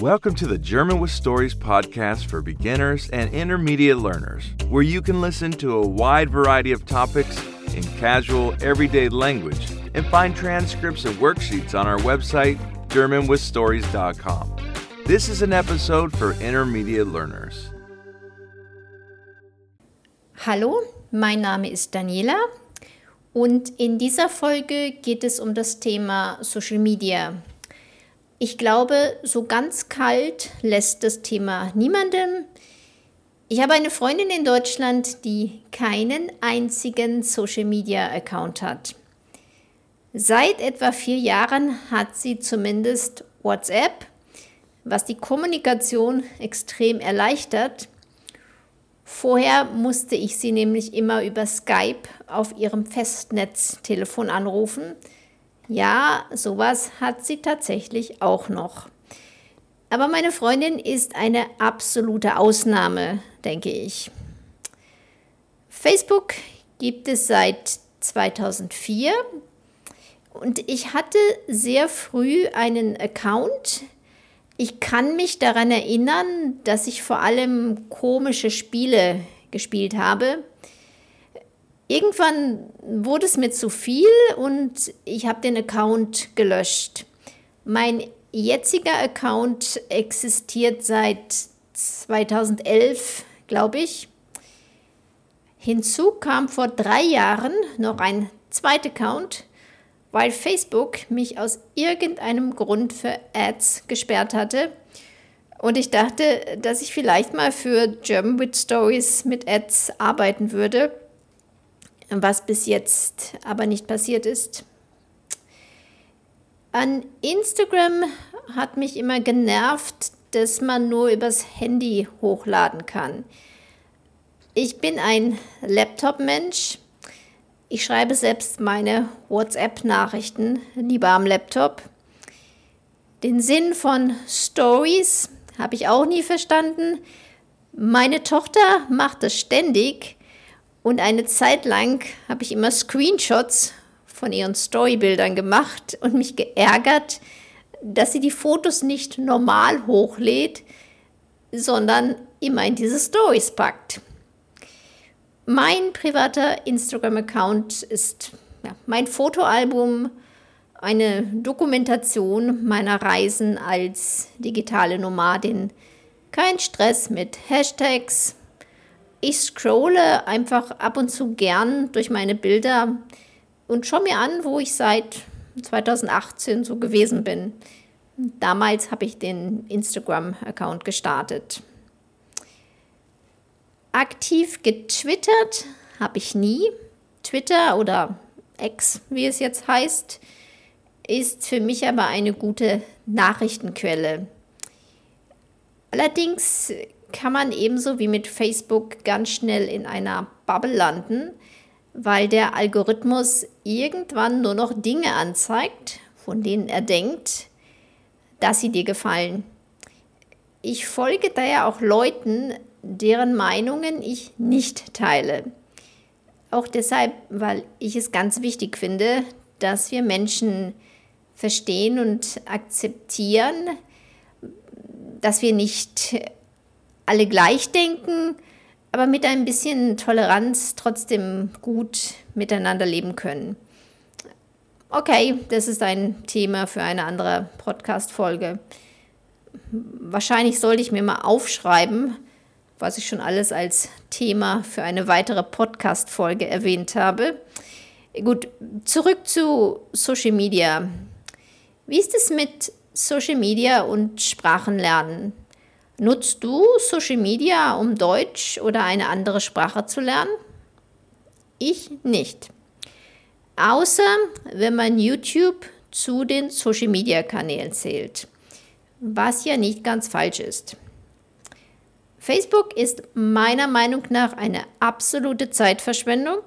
Welcome to the German with Stories podcast for beginners and intermediate learners, where you can listen to a wide variety of topics in casual, everyday language and find transcripts and worksheets on our website, GermanWithStories.com. This is an episode for intermediate learners. Hallo, mein Name ist Daniela und in dieser Folge geht es um das Thema Social Media. Ich glaube, so ganz kalt lässt das Thema niemandem. Ich habe eine Freundin in Deutschland, die keinen einzigen Social Media Account hat. Seit etwa vier Jahren hat sie zumindest WhatsApp, was die Kommunikation extrem erleichtert. Vorher musste ich sie nämlich immer über Skype auf ihrem Festnetztelefon anrufen. Ja, sowas hat sie tatsächlich auch noch. Aber meine Freundin ist eine absolute Ausnahme, denke ich. Facebook gibt es seit 2004 und ich hatte sehr früh einen Account. Ich kann mich daran erinnern, dass ich vor allem komische Spiele gespielt habe. Irgendwann wurde es mir zu viel und ich habe den Account gelöscht. Mein jetziger Account existiert seit 2011, glaube ich. Hinzu kam vor drei Jahren noch ein zweiter Account, weil Facebook mich aus irgendeinem Grund für Ads gesperrt hatte. Und ich dachte, dass ich vielleicht mal für German with Stories mit Ads arbeiten würde, was bis jetzt aber nicht passiert ist. An Instagram hat mich immer genervt, dass man nur übers Handy hochladen kann. Ich bin ein Laptop-Mensch ich schreibe selbst meine WhatsApp-Nachrichten lieber am Laptop. Den Sinn von Stories habe ich auch nie verstanden. Meine Tochter macht das ständig und eine Zeit lang habe ich immer Screenshots von ihren Storybildern gemacht und mich geärgert, dass sie die Fotos nicht normal hochlädt, sondern immer in diese Stories packt. Mein privater Instagram-Account ist ja, mein Fotoalbum, eine Dokumentation meiner Reisen als digitale Nomadin. Kein Stress mit Hashtags. Ich scrolle einfach ab und zu gern durch meine Bilder und schaue mir an, wo ich seit 2018 so gewesen bin. Damals habe ich den Instagram-Account gestartet. Aktiv getwittert habe ich nie. Twitter oder X, wie es jetzt heißt, ist für mich aber eine gute Nachrichtenquelle. Allerdings kann man ebenso wie mit Facebook ganz schnell in einer Bubble landen, weil der Algorithmus irgendwann nur noch Dinge anzeigt, von denen er denkt, dass sie dir gefallen. Ich folge daher auch Leuten, deren Meinungen ich nicht teile. Auch deshalb, weil ich es ganz wichtig finde, dass wir Menschen verstehen und akzeptieren, dass wir nicht alle gleich denken, aber mit ein bisschen Toleranz trotzdem gut miteinander leben können. Okay, das ist ein Thema für eine andere Podcast-Folge. Wahrscheinlich sollte ich mir mal aufschreiben, was ich schon alles als Thema für eine weitere Podcast-Folge erwähnt habe. Gut, zurück zu Social Media. Wie ist es mit Social Media und Sprachenlernen? Nutzt du Social Media, um Deutsch oder eine andere Sprache zu lernen? Ich nicht. Außer wenn man YouTube zu den Social Media Kanälen zählt, was ja nicht ganz falsch ist. Facebook ist meiner Meinung nach eine absolute Zeitverschwendung.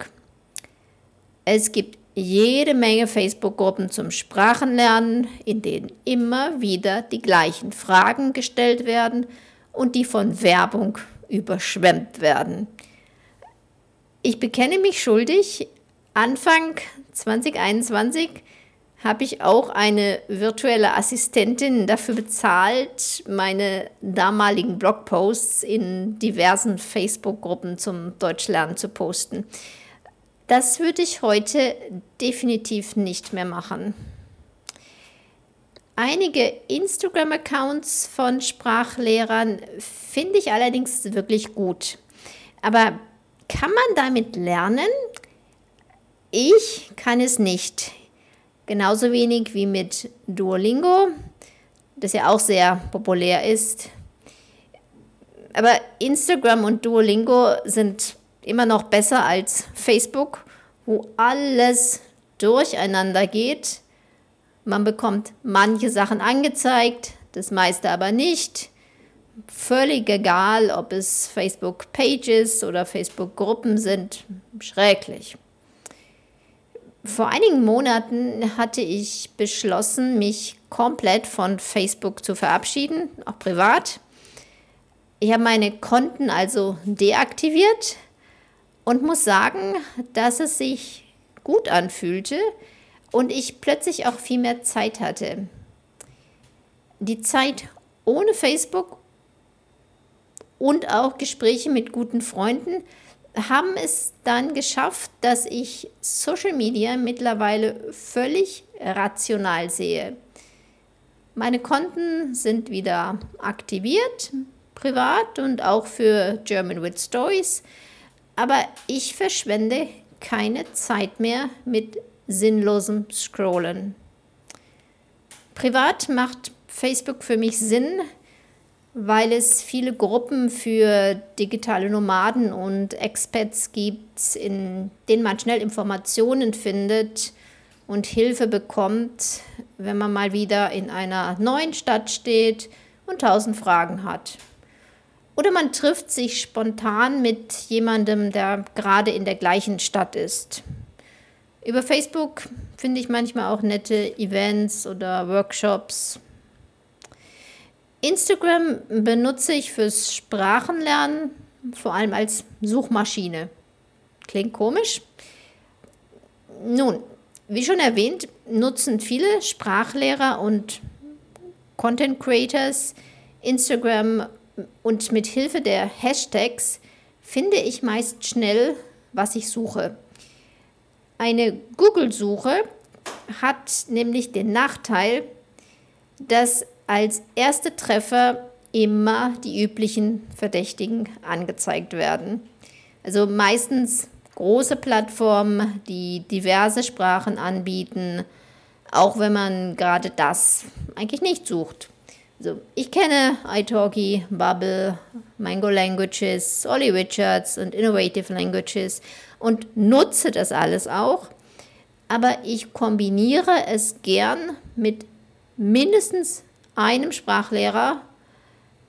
Es gibt jede Menge Facebook-Gruppen zum Sprachenlernen, in denen immer wieder die gleichen Fragen gestellt werden und die von Werbung überschwemmt werden. Ich bekenne mich schuldig, Anfang 2021 habe ich auch eine virtuelle Assistentin dafür bezahlt, meine damaligen Blogposts in diversen Facebook-Gruppen zum Deutschlernen zu posten. Das würde ich heute definitiv nicht mehr machen. Einige Instagram-Accounts von Sprachlehrern finde ich allerdings wirklich gut. Aber kann man damit lernen? Ich kann es nicht. Genauso wenig wie mit Duolingo, das ja auch sehr populär ist. Aber Instagram und Duolingo sind immer noch besser als Facebook, wo alles durcheinander geht. Man bekommt manche Sachen angezeigt, das meiste aber nicht. Völlig egal, ob es Facebook-Pages oder Facebook-Gruppen sind. Schrecklich. Vor einigen Monaten hatte ich beschlossen, mich komplett von Facebook zu verabschieden, auch privat. Ich habe meine Konten also deaktiviert und muss sagen, dass es sich gut anfühlte und ich plötzlich auch viel mehr Zeit hatte. Die Zeit ohne Facebook und auch Gespräche mit guten Freunden haben es dann geschafft, dass ich Social Media mittlerweile völlig rational sehe. Meine Konten sind wieder aktiviert, privat und auch für German with Stories, aber ich verschwende keine Zeit mehr mit sinnlosem Scrollen. Privat macht Facebook für mich Sinn, weil es viele Gruppen für digitale Nomaden und Expats gibt, in denen man schnell Informationen findet und Hilfe bekommt, wenn man mal wieder in einer neuen Stadt steht und tausend Fragen hat. Oder man trifft sich spontan mit jemandem, der gerade in der gleichen Stadt ist. Über Facebook finde ich manchmal auch nette Events oder Workshops, Instagram benutze ich fürs Sprachenlernen vor allem als Suchmaschine. Klingt komisch. Nun, wie schon erwähnt, nutzen viele Sprachlehrer und Content Creators Instagram und mit Hilfe der Hashtags finde ich meist schnell, was ich suche. Eine Google-Suche hat nämlich den Nachteil, dass als erste Treffer immer die üblichen Verdächtigen angezeigt werden. Also meistens große Plattformen, die diverse Sprachen anbieten, auch wenn man gerade das eigentlich nicht sucht. Also ich kenne italki, Bubble, Mango Languages, Ollie Richards und Innovative Languages und nutze das alles auch, aber ich kombiniere es gern mit mindestens einem Sprachlehrer,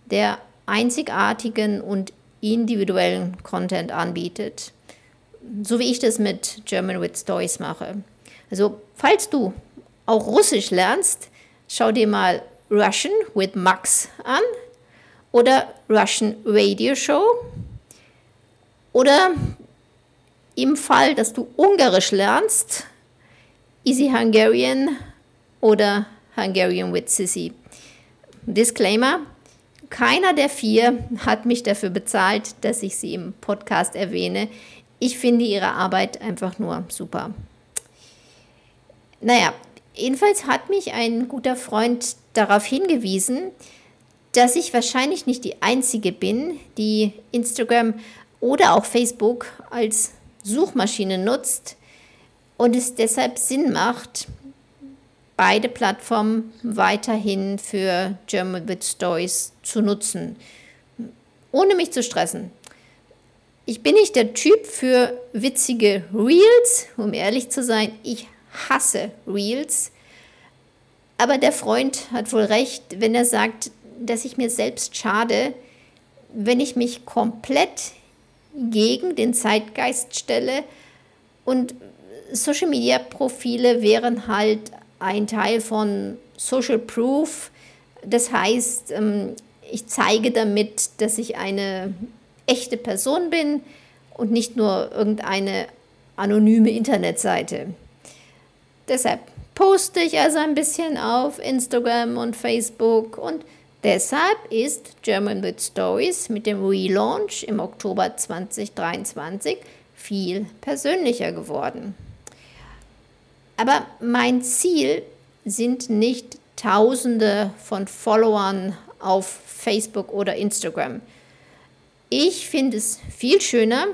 der einzigartigen und individuellen Content anbietet. So wie ich das mit German with Stories mache. Also, falls du auch Russisch lernst, schau dir mal Russian with Max an oder Russian Radio Show oder im Fall, dass du Ungarisch lernst, Easy Hungarian oder Hungarian with Sissy. Disclaimer, keiner der vier hat mich dafür bezahlt, dass ich sie im Podcast erwähne. Ich finde ihre Arbeit einfach nur super. Naja, jedenfalls hat mich ein guter Freund darauf hingewiesen, dass ich wahrscheinlich nicht die Einzige bin, die Instagram oder auch Facebook als Suchmaschine nutzt und es deshalb Sinn macht, beide Plattformen weiterhin für German with Stories zu nutzen, ohne mich zu stressen. Ich bin nicht der Typ für witzige Reels, um ehrlich zu sein. Ich hasse Reels. Aber der Freund hat wohl recht, wenn er sagt, dass ich mir selbst schade, wenn ich mich komplett gegen den Zeitgeist stelle und Social Media Profile wären halt ein Teil von Social Proof. Das heißt, ähm, ich zeige damit, dass ich eine echte Person bin und nicht nur irgendeine anonyme Internetseite. Deshalb poste ich also ein bisschen auf Instagram und Facebook und deshalb ist German with Stories mit dem Relaunch im Oktober 2023 viel persönlicher geworden. Aber mein Ziel sind nicht Tausende von Followern auf Facebook oder Instagram. Ich finde es viel schöner,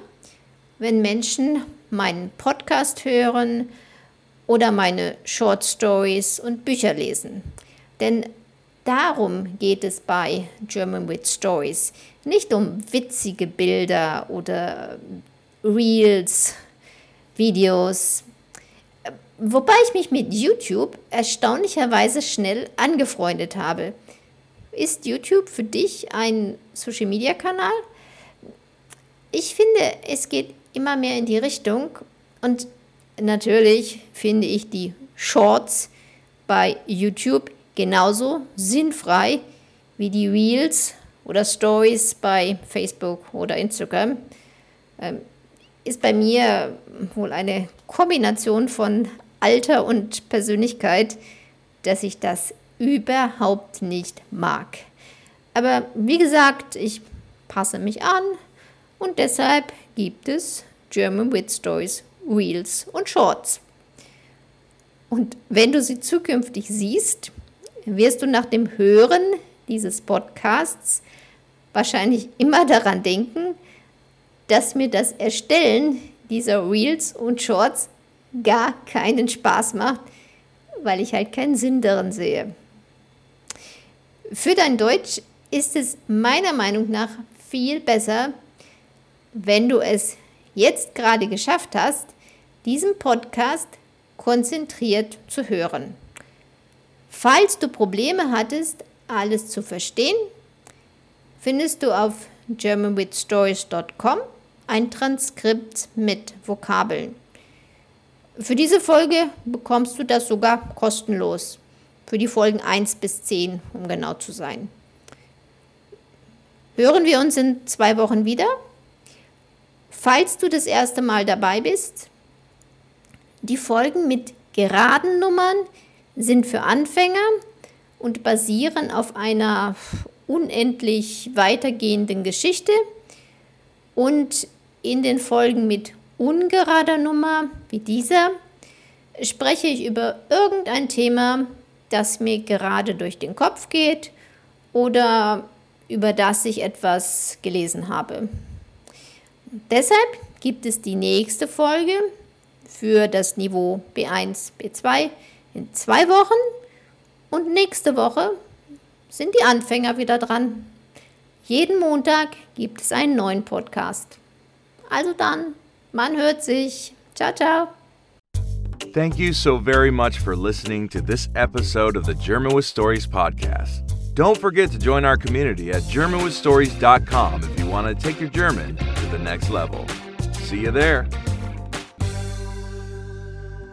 wenn Menschen meinen Podcast hören oder meine Short Stories und Bücher lesen. Denn darum geht es bei German with Stories. Nicht um witzige Bilder oder Reels, Videos. Wobei ich mich mit YouTube erstaunlicherweise schnell angefreundet habe. Ist YouTube für dich ein Social-Media-Kanal? Ich finde, es geht immer mehr in die Richtung und natürlich finde ich die Shorts bei YouTube genauso sinnfrei wie die Reels oder Stories bei Facebook oder Instagram. Ähm, ist bei mir wohl eine Kombination von Alter und Persönlichkeit, dass ich das überhaupt nicht mag. Aber wie gesagt, ich passe mich an und deshalb gibt es German with Stories, Reels und Shorts. Und wenn du sie zukünftig siehst, wirst du nach dem Hören dieses Podcasts wahrscheinlich immer daran denken, dass mir das Erstellen dieser Reels und Shorts gar keinen Spaß macht, weil ich halt keinen Sinn darin sehe. Für dein Deutsch ist es meiner Meinung nach viel besser, wenn du es jetzt gerade geschafft hast, diesen Podcast konzentriert zu hören. Falls du Probleme hattest, alles zu verstehen, findest du auf germanwithstories.com ein Transkript mit Vokabeln. Für diese Folge bekommst du das sogar kostenlos. Für die Folgen 1 bis 10, um genau zu sein. Hören wir uns in zwei Wochen wieder. Falls du das erste Mal dabei bist, die Folgen mit geraden Nummern sind für Anfänger und basieren auf einer unendlich weitergehenden Geschichte und in den Folgen mit ungerader Nummer wie dieser spreche ich über irgendein Thema, das mir gerade durch den Kopf geht oder über das ich etwas gelesen habe. Deshalb gibt es die nächste Folge für das Niveau B1, B2 in zwei Wochen und nächste Woche sind die Anfänger wieder dran. Jeden Montag gibt es einen neuen Podcast. Also dann, man hört sich. Ciao, ciao. Thank you so very much for listening to this episode of the German with Stories podcast. Don't forget to join our community at GermanWithStories.com if you want to take your German to the next level. See you there.